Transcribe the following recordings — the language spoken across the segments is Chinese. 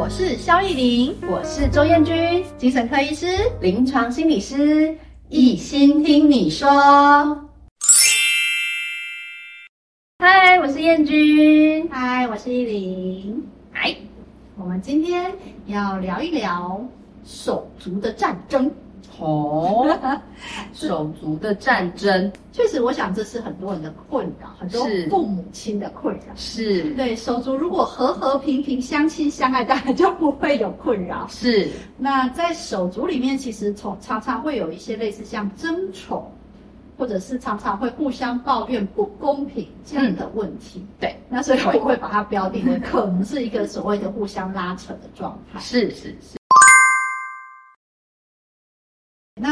我是肖逸林，我是周燕君，精神科医师、临床心理师，一心听你说。嗨，我是燕君。嗨，我是艺林。嗨，我们今天要聊一聊手足的战争。哦，手足的战争，确实，我想这是很多人的困扰，很多父母亲的困扰。是，对，手足如果和和平平、相亲相爱，当然就不会有困扰。是，那在手足里面，其实从常常会有一些类似像争宠，或者是常常会互相抱怨不公平这样的问题。嗯、对，那所以我会把它标定为可能是一个所谓的互相拉扯的状态。是是是。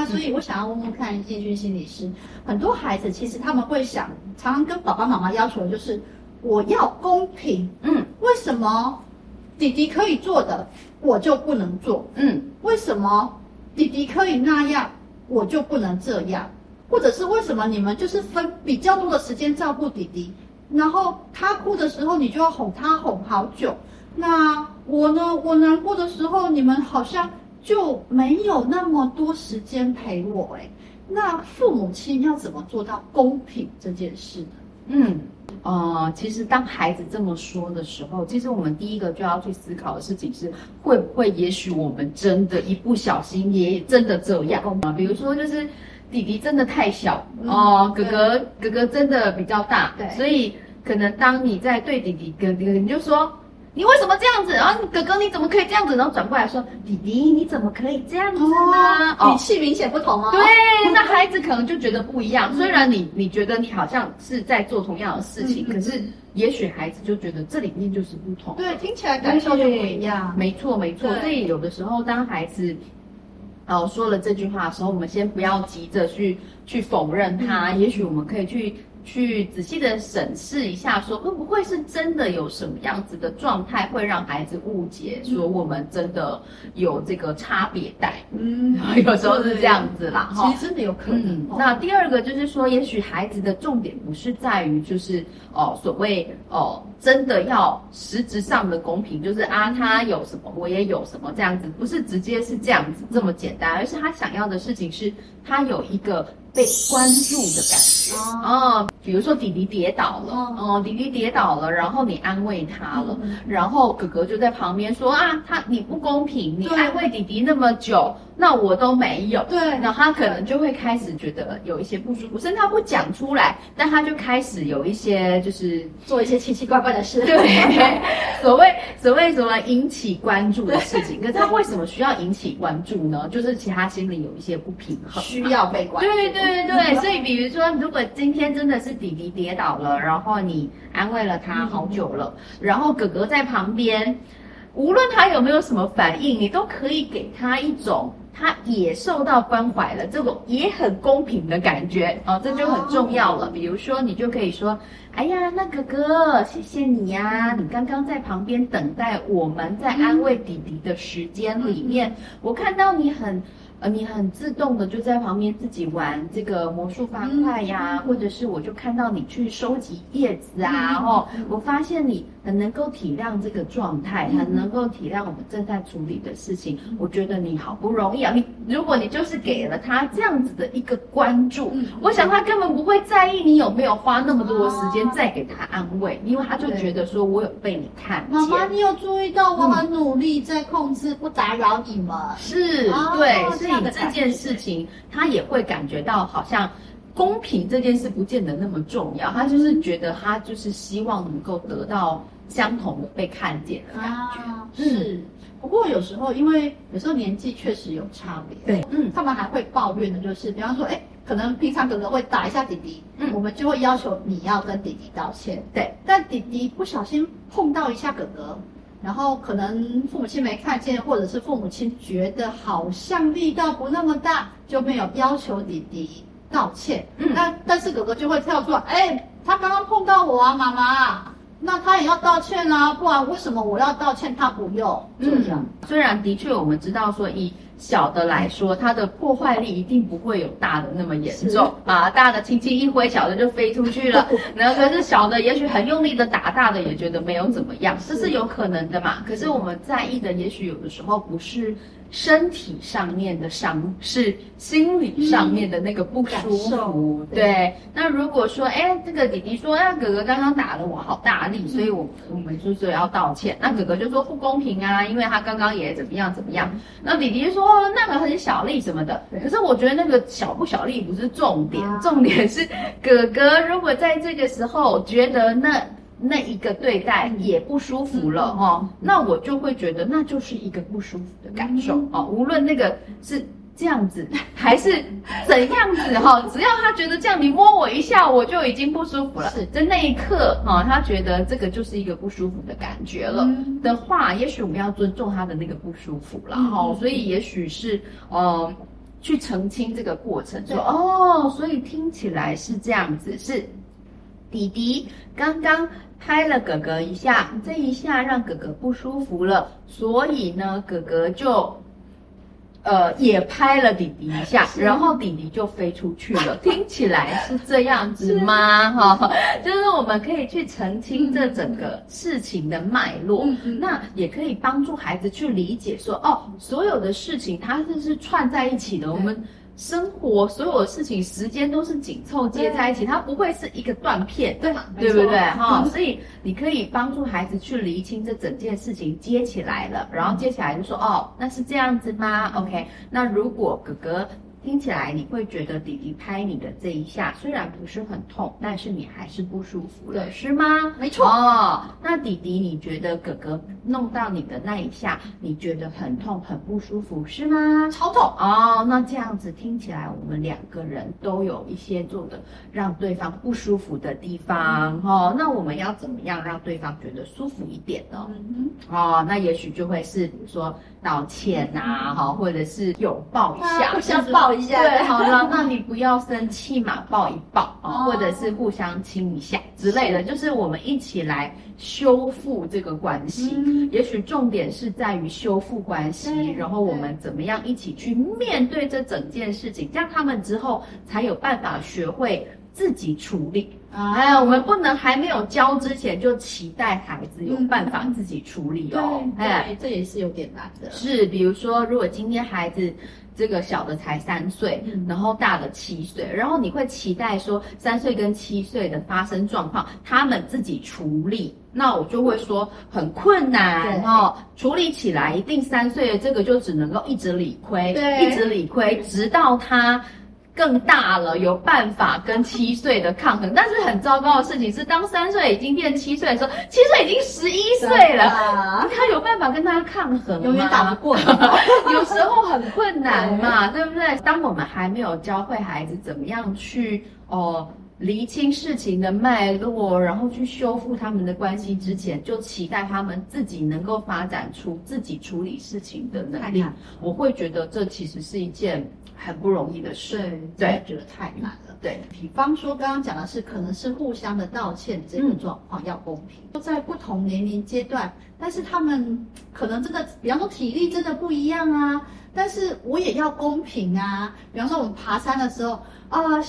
所以，我想要问问看，建军心理师，很多孩子其实他们会想，常常跟爸爸妈妈要求的就是，我要公平。嗯，为什么弟弟可以做的，我就不能做？嗯，为什么弟弟可以那样，我就不能这样？或者是为什么你们就是分比较多的时间照顾弟弟，然后他哭的时候，你就要哄他哄好久？那我呢？我难过的时候，你们好像。就没有那么多时间陪我哎，那父母亲要怎么做到公平这件事呢？嗯，呃，其实当孩子这么说的时候，其实我们第一个就要去思考的事情是，会不会也许我们真的一不小心也真的这样啊？比如说，就是弟弟真的太小哦，嗯，哥哥哥哥真的比较大，对，所以可能当你在对弟弟跟哥哥，你就说。你为什么这样子？然后哥哥你怎么可以这样子？然后转过来说，弟弟你怎么可以这样子呢？哦，语气明显不同哦。对，那孩子可能就觉得不一样。虽然你你觉得你好像是在做同样的事情，可是也许孩子就觉得这里面就是不同。对，听起来感受就不一样。没错没错。所以有的时候当孩子哦说了这句话的时候，我们先不要急着去去否认他，也许我们可以去。去仔细的审视一下，说会不会是真的有什么样子的状态会让孩子误解，说我们真的有这个差别待。嗯，有时候是这样子啦，哈，其实真的有可能。嗯，那第二个就是说，也许孩子的重点不是在于就是哦，所谓哦，真的要实质上的公平，就是啊，他有什么我也有什么这样子，不是直接是这样子这么简单，而是他想要的事情是他有一个。被关注的感觉啊、哦，比如说弟弟跌倒了，哦，弟弟跌倒了，然后你安慰他了，嗯、然后哥哥就在旁边说啊，他你不公平，你安慰弟弟那么久。那我都没有，对，然后他可能就会开始觉得有一些不舒服，甚至他不讲出来，但他就开始有一些就是做一些奇奇怪怪的事，对，所谓所谓什么引起关注的事情，可是他为什么需要引起关注呢？就是其他心里有一些不平衡，需要被关注。对对对对，所以比如说，如果今天真的是弟弟跌倒了，然后你安慰了他好久了，然后哥哥在旁边，无论他有没有什么反应，你都可以给他一种。他也受到关怀了，这种也很公平的感觉啊，这就很重要了。比如说，你就可以说：“哎呀，那哥哥，谢谢你呀，你刚刚在旁边等待我们在安慰弟弟的时间里面，我看到你很。”呃，你很自动的就在旁边自己玩这个魔术方块呀，或者是我就看到你去收集叶子啊，然后我发现你很能够体谅这个状态，很能够体谅我们正在处理的事情。我觉得你好不容易啊，你如果你就是给了他这样子的一个关注，我想他根本不会在意你有没有花那么多的时间再给他安慰，因为他就觉得说我有被你看见。妈妈，你有注意到我很努力在控制不打扰你们？是，对。所以这件事情，他也会感觉到好像公平这件事不见得那么重要，他就是觉得他就是希望能够得到相同的被看见的感觉。啊、是，不过有时候因为有时候年纪确实有差别，对，嗯，他们还会抱怨的，就是比方说，哎，可能平常哥哥会打一下弟弟，嗯，我们就会要求你要跟弟弟道歉，对，但弟弟不小心碰到一下哥哥。然后可能父母亲没看见，或者是父母亲觉得好像力道不那么大，就没有要求弟弟道歉。嗯，那但是哥哥就会跳出来，哎，他刚刚碰到我啊，妈妈，那他也要道歉啊，不然为什么我要道歉，他不用？就这样。嗯，虽然的确我们知道说以小的来说，它的破坏力一定不会有大的那么严重啊，大的轻轻一挥，小的就飞出去了。然后可是小的也许很用力的打，大的也觉得没有怎么样，这是有可能的嘛。可是我们在意的，也许有的时候不是。身体上面的伤是心理上面的那个不舒服，嗯、对，对。那如果说，哎，这个弟弟说，那哥哥刚刚打了我好大力，所以我我们就是要道歉。那哥哥就说不公平啊，因为他刚刚也怎么样怎么样。那弟弟说那个很小力什么的。可是我觉得那个小不小力不是重点，重点是哥哥如果在这个时候觉得那。那一个对待也不舒服了哦，那我就会觉得那就是一个不舒服的感受哦。无论那个是这样子 还是怎样子哈，只要他觉得这样，你摸我一下，我就已经不舒服了。是在那一刻哈，他觉得这个就是一个不舒服的感觉了的话，也许我们要尊重他的那个不舒服了哈。所以也许是呃，去澄清这个过程，说哦，所以听起来是这样子，是弟弟刚刚。拍了哥哥一下，这一下让哥哥不舒服了，所以呢，哥哥就，呃，也拍了弟弟一下，然后弟弟就飞出去了。听起来是这样子吗？哈，就是我们可以去澄清这整个事情的脉络，那也可以帮助孩子去理解说，哦，所有的事情它是是串在一起的，我们。生活所有的事情，时间都是紧凑接在一起，它不会是一个断片，对，对不对？哈，所以你可以帮助孩子去厘清这整件事情接起来了，然后接起来就说，哦，那是这样子吗？OK，那如果哥哥。听起来你会觉得弟弟拍你的这一下虽然不是很痛，但是你还是不舒服了，是吗？没错。哦，那弟弟你觉得哥哥弄到你的那一下，你觉得很痛很不舒服是吗？超痛哦。那这样子听起来，我们两个人都有一些做的让对方不舒服的地方哦。那我们要怎么样让对方觉得舒服一点呢？嗯哼。哦，那也许就会是比如说。道歉呐，哈，或者是拥抱一下，互相抱一下，对，好了，那你不要生气嘛，抱一抱啊，或者是互相亲一下之类的，就是我们一起来修复这个关系。也许重点是在于修复关系，然后我们怎么样一起去面对这整件事情，这样他们之后才有办法学会自己处理。哎呀，我们不能还没有教之前就期待孩子有办法自己处理哦。哎，这也是有点难的。是，比如说，如果今天孩子这个小的才三岁，然后大的七岁，然后你会期待说三岁跟七岁的发生状况，他们自己处理，那我就会说很困难哦。处理起来一定三岁的这个就只能够一直理亏，对，一直理亏，直到他。更大了，有办法跟七岁的抗衡，但是很糟糕的事情是，当三岁已经变七岁的时候，七岁已经十一岁了，他有办法跟他抗衡吗？永远打不过，有时候很困难嘛，对不对？当我们还没有教会孩子怎么样去哦厘清事情的脉络，然后去修复他们的关系之前，就期待他们自己能够发展出自己处理事情的能力，我会觉得这其实是一件。很不容易的事，对，觉得太难了。对，比方说刚刚讲的是，可能是互相的道歉这个状况要公平，都在不同年龄阶段，但是他们可能真的，比方说体力真的不一样啊。但是我也要公平啊。比方说我们爬山的时候啊，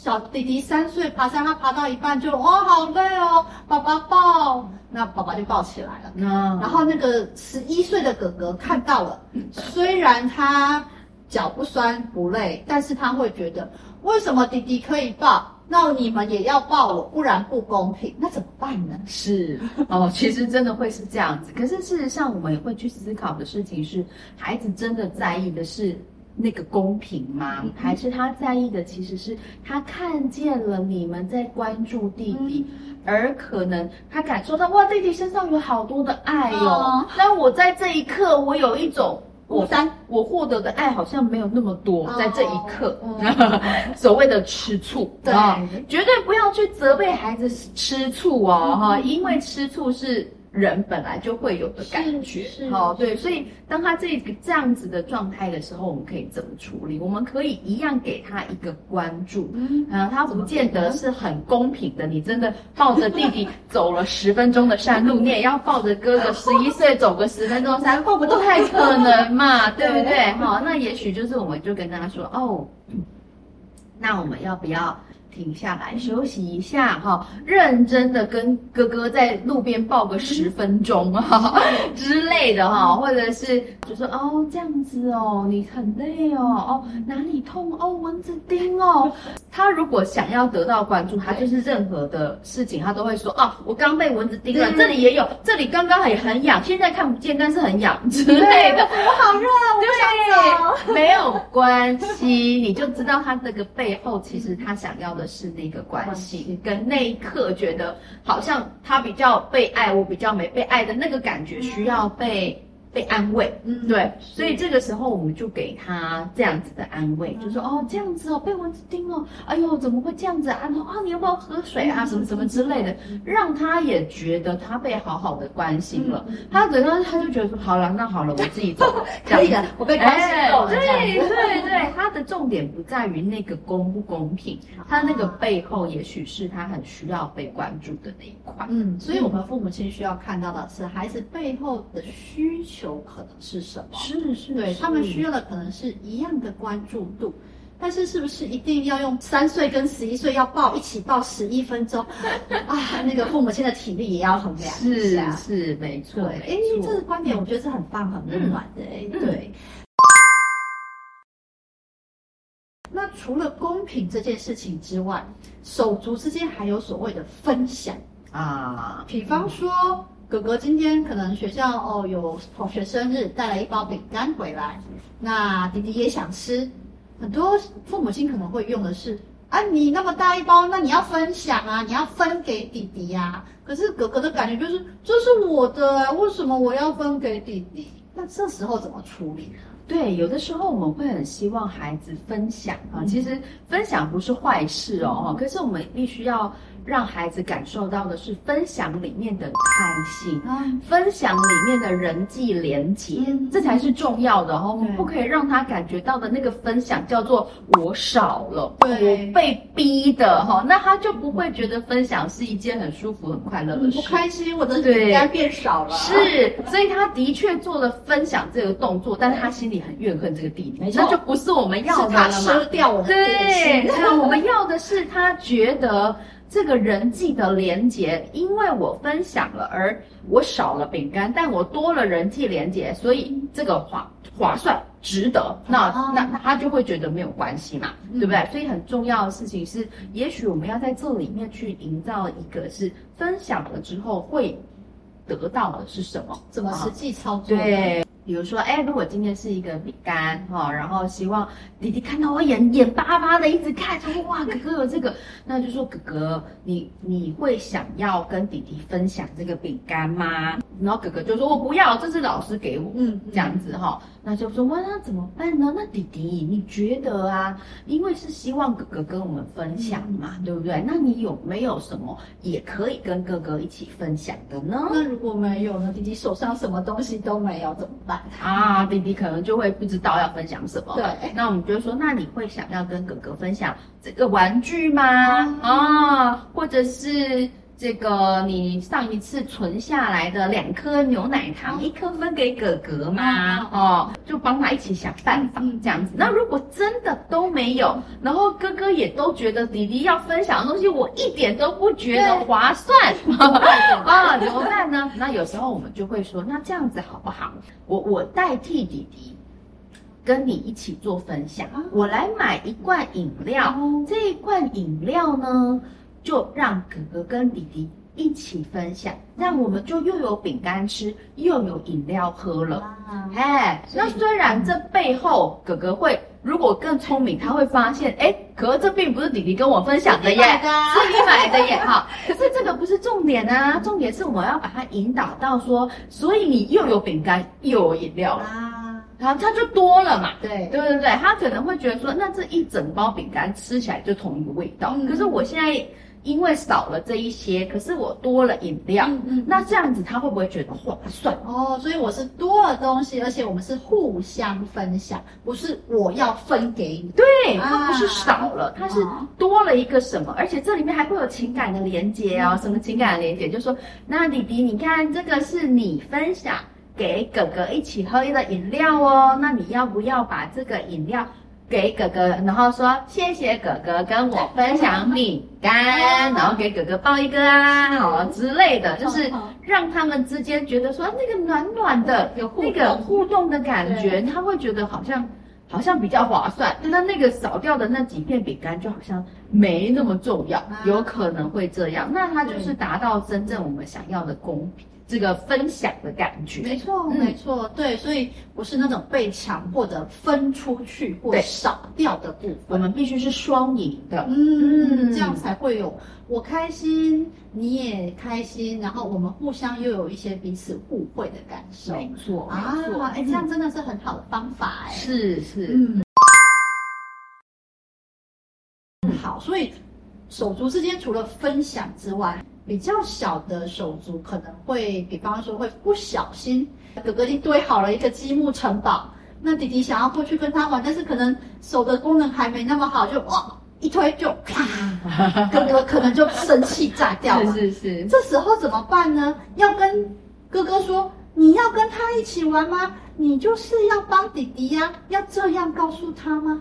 小弟弟三岁爬山，他爬到一半就哦好累哦，爸爸抱，那爸爸就抱起来了。嗯，然后那个十一岁的哥哥看到了，虽然他。脚不酸不累，但是他会觉得为什么弟弟可以抱，那你们也要抱我，不然不公平，那怎么办呢？是哦，其实真的会是这样子。可是事实上，我们也会去思考的事情是，孩子真的在意的是那个公平吗？嗯、还是他在意的其实是他看见了你们在关注弟弟，嗯、而可能他感受到哇，弟弟身上有好多的爱哟、哦。那、嗯、我在这一刻，我有一种。我三，我获得的爱好像没有那么多，在这一刻，所谓的吃醋，啊，绝对不要去责备孩子吃醋哦，哈，因为吃醋是人本来就会有的感觉，好、哦，对，所以当他这个这样子的状态的时候，我们可以怎么处理？我们可以一样给他一个关注，嗯，啊，他不见得是很公平的。你真的抱着弟弟走了十分钟的山路，你也要抱着哥哥 十一岁走个十分钟山路，不太可能嘛，对不对？好，那也许就是我们就跟他说，哦，那我们要不要？停下来休息一下哈，认真的跟哥哥在路边抱个十分钟哈 之类的哈，或者是就说哦这样子哦，你很累哦哦哪里痛哦蚊子叮哦。他如果想要得到关注，他就是任何的事情他都会说哦，我刚被蚊子叮了，这里也有，这里刚刚也很痒，现在看不见但是很痒之类的。我好热，我不想走。没有关系，你就知道他这个背后其实他想要的。是那个关系，跟那一刻觉得好像他比较被爱，我比较没被爱的那个感觉，需要被。被安慰，嗯，对，所以这个时候我们就给他这样子的安慰，嗯、就说哦，这样子哦，被蚊子叮哦，哎呦，怎么会这样子啊？然后啊，你要不要喝水啊？什么什么之类的，让他也觉得他被好好的关心了。嗯、他等到他就觉得说，好了，那好了，我自己走了，可以的，我被关心够了。对对对，他的重点不在于那个公不公平，他那个背后也许是他很需要被关注的那一块。嗯，所以我们父母亲需要看到的是孩子背后的需求。有可能是什么？是是，对他们需要的可能是一样的关注度，但是是不是一定要用三岁跟十一岁要抱一起抱十一分钟 啊？那个父母亲的体力也要衡量。是是没错，哎，这个观点我觉得是很棒、很温暖的。哎，对。那除了公平这件事情之外，手足之间还有所谓的分享啊，比方说。哥哥今天可能学校哦有同学生日，带了一包饼干回来，那弟弟也想吃。很多父母亲可能会用的是啊，你那么大一包，那你要分享啊，你要分给弟弟呀、啊。可是哥哥的感觉就是这是我的，为什么我要分给弟弟？那这时候怎么处理？对，有的时候我们会很希望孩子分享啊，其实分享不是坏事哦，可是我们必须要。让孩子感受到的是分享里面的开心，嗯、分享里面的人际连结，嗯、这才是重要的哦。我们不可以让他感觉到的那个分享叫做我少了，对我被逼的哈，那他就不会觉得分享是一件很舒服、很快乐的事。不开心，我的饼干变少了。是，所以他的确做了分享这个动作，但是他心里很怨恨这个弟弟，那就不是我们要的了嘛。吃掉我的对，那我们要的是他觉得。这个人际的连接，因为我分享了，而我少了饼干，但我多了人际连接，所以这个划划算，值得。那那那他就会觉得没有关系嘛，对不对？所以很重要的事情是，也许我们要在这里面去营造一个是分享了之后会得到的是什么？怎么实际操作？对。比如说，哎，如果今天是一个饼干哈，然后希望弟弟看到我眼眼巴巴的一直看，说哇，哥哥有这个，那就说哥哥，你你会想要跟弟弟分享这个饼干吗？然后哥哥就说我不要，这是老师给我，嗯，这样子哈，那就说哇，那怎么办呢？那弟弟你觉得啊？因为是希望哥哥跟我们分享嘛，对不对？那你有没有什么也可以跟哥哥一起分享的呢？那如果没有呢？弟弟手上什么东西都没有，怎么办？啊，弟弟可能就会不知道要分享什么。对，那我们就说，那你会想要跟哥哥分享这个玩具吗？啊，啊，或者是这个你上一次存下来的两颗牛奶糖，啊、一颗分给哥哥吗？啊、哦，就帮他一起想办法这样子。那如果真的都没有，然后哥哥也都觉得弟弟要分享的东西，我一点都不觉得划算啊，怎么办呢？那有时候我们就会说，那这样子好不好？我我代替弟弟跟你一起做分享，我来买一罐饮料，这一罐饮料呢，就让哥哥跟弟弟一起分享，这样我们就又有饼干吃，又有饮料喝了。哎，那虽然这背后哥哥会，如果更聪明，他会发现，哎，可是这并不是弟弟跟我分享的耶，是你买的耶，哈。可是这个不是重点啊，重点是我要把它引导到说，所以你又有饼干又有饮料了啊，然后它就多了嘛。对对对对，他可能会觉得说，那这一整包饼干吃起来就同一个味道，可是我现在。因为少了这一些，可是我多了饮料，嗯嗯，那这样子他会不会觉得划算？哦，所以我是多了东西，而且我们是互相分享，不是我要分给你。对，它不是少了，它是多了一个什么，而且这里面还会有情感的连接哦。什么情感的连接？就是说，那弟弟，你看这个是你分享给哥哥一起喝的饮料哦，那你要不要把这个饮料？给哥哥，然后说谢谢哥哥跟我分享饼干，然后给哥哥抱一个啊，好之类的，就是让他们之间觉得说那个暖暖的有那个互动的感觉，他会觉得好像好像比较划算。那那个少掉的那几片饼干就好像没那么重要，有可能会这样。那他就是达到真正我们想要的公平。这个分享的感觉，没错，没错，对，所以不是那种被强迫的分出去或少掉的部分，我们必须是双赢的，嗯，这样才会有我开心，你也开心，然后我们互相又有一些彼此互惠的感受，没错，啊，哎，这样真的是很好的方法，哎，是是，嗯，好，所以手足之间除了分享之外。比较小的手足可能会，比方说会不小心，哥哥已经堆好了一个积木城堡，那弟弟想要过去跟他玩，但是可能手的功能还没那么好，就哇一推就啪，哥哥可能就生气炸掉了。是是是，这时候怎么办呢？要跟哥哥说，你要跟他一起玩吗？你就是要帮弟弟呀，要这样告诉他吗？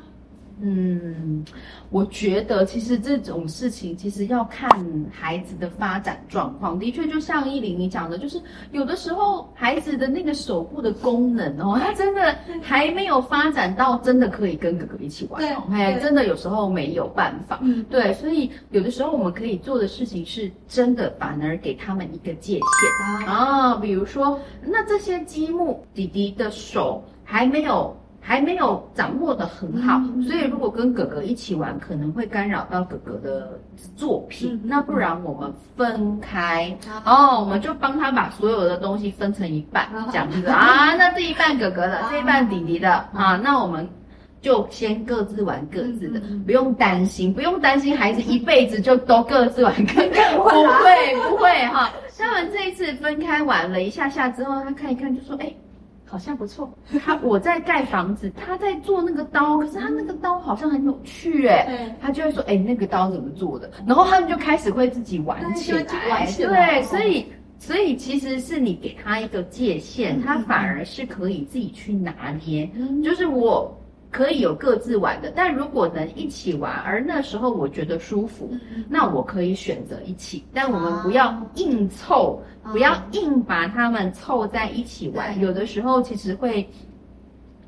嗯，我觉得其实这种事情其实要看孩子的发展状况。的确，就像依琳你讲的，就是有的时候孩子的那个手部的功能哦，他真的还没有发展到真的可以跟哥哥一起玩哦。哎，真的有时候没有办法。嗯，对，所以有的时候我们可以做的事情是真的反而给他们一个界限啊，比如说，那这些积木弟弟的手还没有。还没有掌握的很好，所以如果跟哥哥一起玩，可能会干扰到哥哥的作品。那不然我们分开哦，我们就帮他把所有的东西分成一半，这样子啊。那这一半哥哥的，这一半弟弟的啊。那我们就先各自玩各自的，不用担心，不用担心孩子一辈子就都各自玩各自，不会不会哈。他们这一次分开玩了一下下之后，他看一看就说，哎。好像不错，他我在盖房子，他在做那个刀，可是他那个刀好像很有趣哎，对他就会说哎，那个刀怎么做的？然后他们就开始会自己玩起来，对，所以所以其实是你给他一个界限，他反而是可以自己去拿捏，嗯、就是我。可以有各自玩的，但如果能一起玩，而那时候我觉得舒服，那我可以选择一起。但我们不要硬凑，不要硬把他们凑在一起玩。有的时候其实会。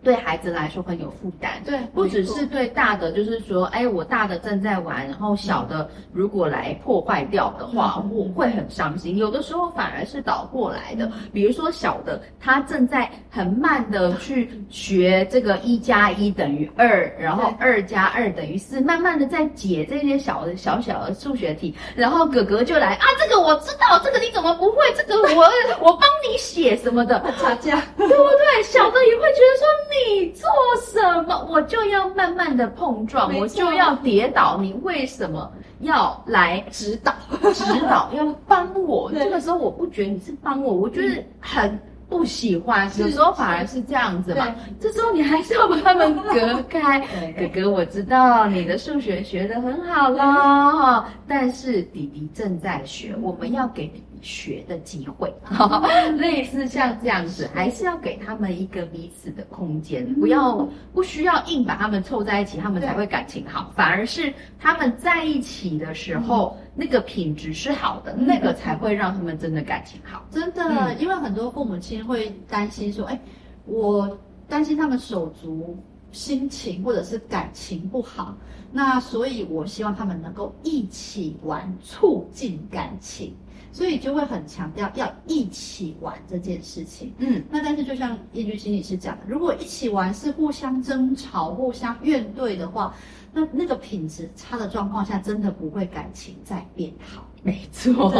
对孩子来说很有负担，对，不只是对大的，就是说，哎，我大的正在玩，然后小的如果来破坏掉的话，我会很伤心。有的时候反而是倒过来的，比如说小的他正在很慢的去学这个一加一等于二，然后二加二等于四，慢慢的在解这些小的小小的数学题，然后哥哥就来啊，这个我知道，这个你怎么不会？这个我我帮你写什么的，吵架，对不对？小的也会觉得说。你做什么，我就要慢慢的碰撞，我就要跌倒。你为什么要来指导？指导要帮我？这个时候我不觉得你是帮我，我觉得很不喜欢。有时候反而是这样子嘛。这时候你还是要把他们隔开。哥哥，我知道你的数学学得很好了，但是弟弟正在学，我们要给。学的机会，类似像这样子，还是要给他们一个彼此的空间，不要不需要硬把他们凑在一起，他们才会感情好，反而是他们在一起的时候，那个品质是好的，那个才会让他们真的感情好。真的，因为很多父母亲会担心说，哎，我担心他们手足心情或者是感情不好，那所以我希望他们能够一起玩，促进感情。所以就会很强调要一起玩这件事情。嗯，那但是就像叶君心理师讲的，如果一起玩是互相争吵、互相怨怼的话，那那个品质差的状况下，真的不会感情再变好。没错，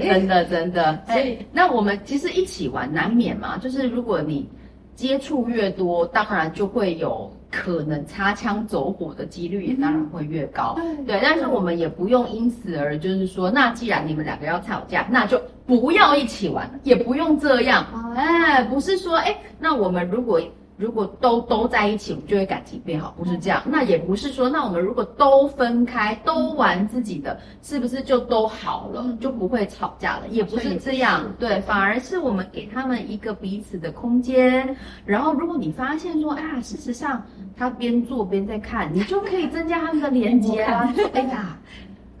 真的真的。所以那我们其实一起玩难免嘛，就是如果你。接触越多，当然就会有可能擦枪走火的几率也当然会越高。嗯、对，但是我们也不用因此而就是说，那既然你们两个要吵架，那就不要一起玩，也不用这样。哎，不是说哎，那我们如果。如果都都在一起，我们就会感情变好，不是这样。那也不是说，那我们如果都分开，都玩自己的，是不是就都好了，就不会吵架了？也不是这样，对，反而是我们给他们一个彼此的空间。然后，如果你发现说，哎呀，事实上他边做边在看，你就可以增加他们的连接啊。哎呀，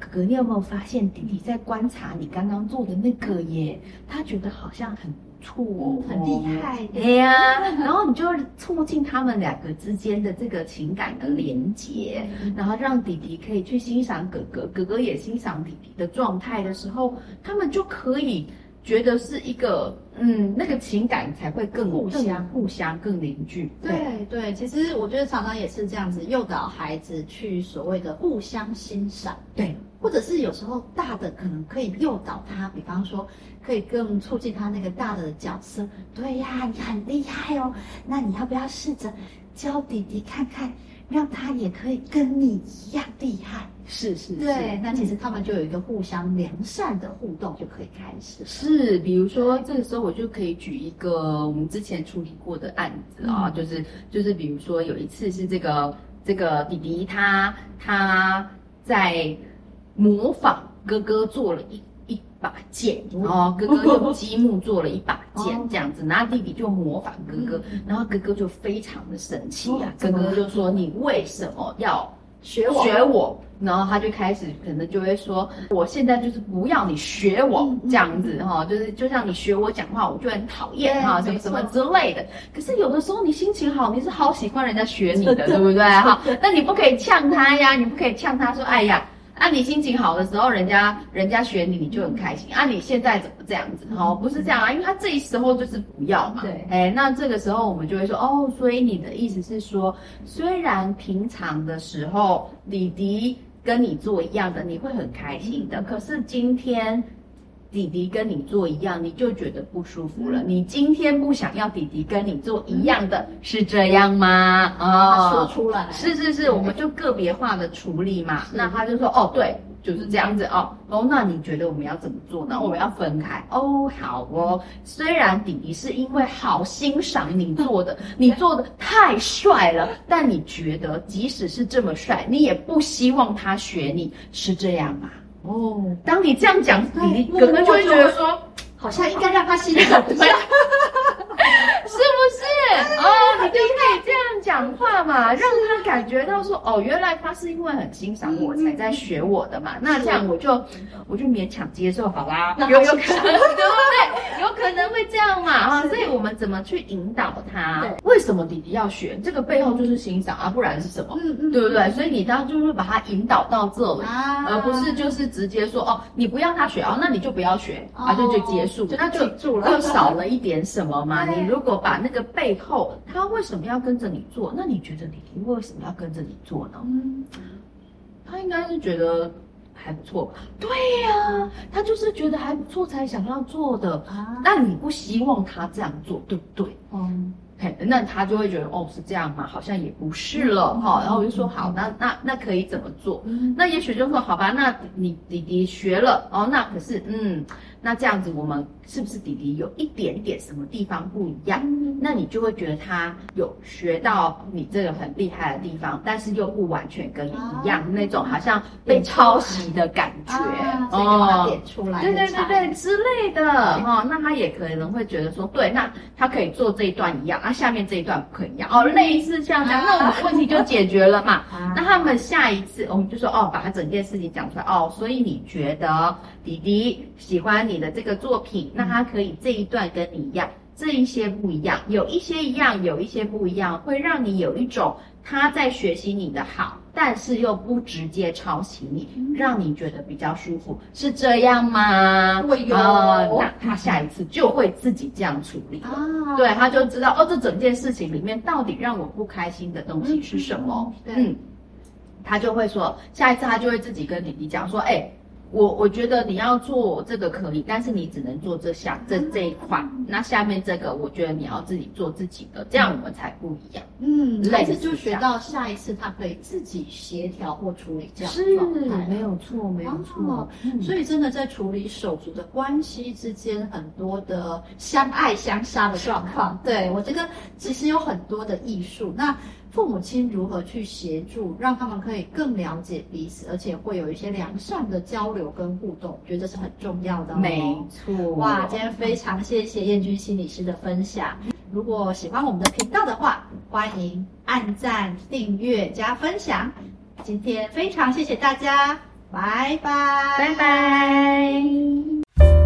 哥哥，你有没有发现弟弟在观察你刚刚做的那个耶？他觉得好像很。错、哦，很厉害，对呀。然后你就促进他们两个之间的这个情感的连接，然后让弟弟可以去欣赏哥哥，哥哥也欣赏弟弟的状态的时候，他们就可以觉得是一个，嗯，那个情感才会更互相、互相更凝聚。对对，对，其实我觉得常常也是这样子诱导孩子去所谓的互相欣赏，对。或者是有时候大的可能可以诱导他，比方说可以更促进他那个大的角色。对呀，你很厉害哦，那你要不要试着教弟弟看看，让他也可以跟你一样厉害？是是，是，对，那其实他们就有一个互相良善的互动就可以开始。是，比如说这个时候我就可以举一个我们之前处理过的案子啊，嗯，就是就是比如说有一次是这个这个弟弟他他在。模仿哥哥做了一一把剑，然后哥哥用积木做了一把剑，这样子，然后弟弟就模仿哥哥，然后哥哥就非常的生气啊，哥哥就说：“你为什么要学我？学我？”然后他就开始可能就会说：“我现在就是不要你学我这样子哈，就是就像你学我讲话，我就很讨厌哈，什么什么之类的。可是有的时候你心情好，你是好喜欢人家学你的，对不对哈？那你不可以呛他呀，你不可以呛他说：哎呀。”啊，你心情好的时候，人家人家选你，你就很开心。啊，你现在怎么这样子？哦，不是这样啊，因为他这时候就是不要嘛。对，哎，那这个时候我们就会说，哦，所以你的意思是说，虽然平常的时候李迪跟你做一样的，你会很开心的，可是今天。弟弟跟你做一样，你就觉得不舒服了。你今天不想要弟弟跟你做一样的，是这样吗？啊，说出来，是是是，我们就个别化的处理嘛。那他就说，哦，对，就是这样子哦。哦，那你觉得我们要怎么做呢？我们要分开。哦，好哦。虽然弟弟是因为好欣赏你做的，你做的太帅了，但你觉得即使是这么帅，你也不希望他学你，是这样吗？哦，当你这样讲，你哥哥就会觉得说，好像应该让他欣赏一下，就可以这样讲话嘛，让他感觉到说，哦，原来他是因为很欣赏我才在学我的嘛。那这样我就我就勉强接受，好啦？有有可能，对不对？有可能会这样嘛？啊，所以我们怎么去引导他？为什么弟弟要学？这个背后就是欣赏啊，不然是什么？嗯嗯，对不对？所以你当然就是把他引导到这里，而不是就是直接说哦，你不要他学哦，那你就不要学啊，就就结束，那就就少了一点什么嘛？你如果把那个背后他为什么要跟着你做？那你觉得弟弟为什么要跟着你做呢？嗯，他应该是觉得还不错吧？对呀，他就是觉得还不错才想要做的啊。那你不希望他这样做，对不对？嗯。嘿，那他就会觉得哦，是这样嘛？好像也不是了哈、嗯。然后我就说好，那那那可以怎么做？嗯、那也许就说好吧，那你弟弟学了哦，那可是嗯，那这样子我们是不是弟弟有一点点什么地方不一样？嗯、那你就会觉得他有学到你这个很厉害的地方，但是又不完全跟你一样、啊、那种好像被抄袭的感觉、啊、哦，点出来，对对对对之类的哈、哦。那他也可能会觉得说，对，那他可以做这一段一样。那下面这一段不可以一样哦，类似像这样，那我们问题就解决了嘛。那他们下一次我们就说哦，把他整件事情讲出来哦。所以你觉得弟弟喜欢你的这个作品，那他可以这一段跟你一样，这一些不一样，有一些一样，有一些不一样，会让你有一种他在学习你的好。但是又不直接抄袭你，让你觉得比较舒服，是这样吗？会有，那他下一次就会自己这样处理啊。对，他就知道哦，这整件事情里面到底让我不开心的东西是什么？嗯，他就会说，下一次他就会自己跟弟弟讲说，哎。我我觉得你要做这个可以，但是你只能做这下这这一块，那下面这个我觉得你要自己做自己的，这样我们才不一样。嗯，孩子就学到下一次他可以自己协调或处理这样。是，没有错，没有错。哦嗯、所以真的在处理手足的关系之间，很多的相爱相杀的状况。对，我觉得其实有很多的艺术。那。父母亲如何去协助，让他们可以更了解彼此，而且会有一些良善的交流跟互动，我觉得这是很重要的哦。没错，哇，今天非常谢谢燕君心理师的分享。如果喜欢我们的频道的话，欢迎按赞、订阅、加分享。今天非常谢谢大家，拜拜，拜拜。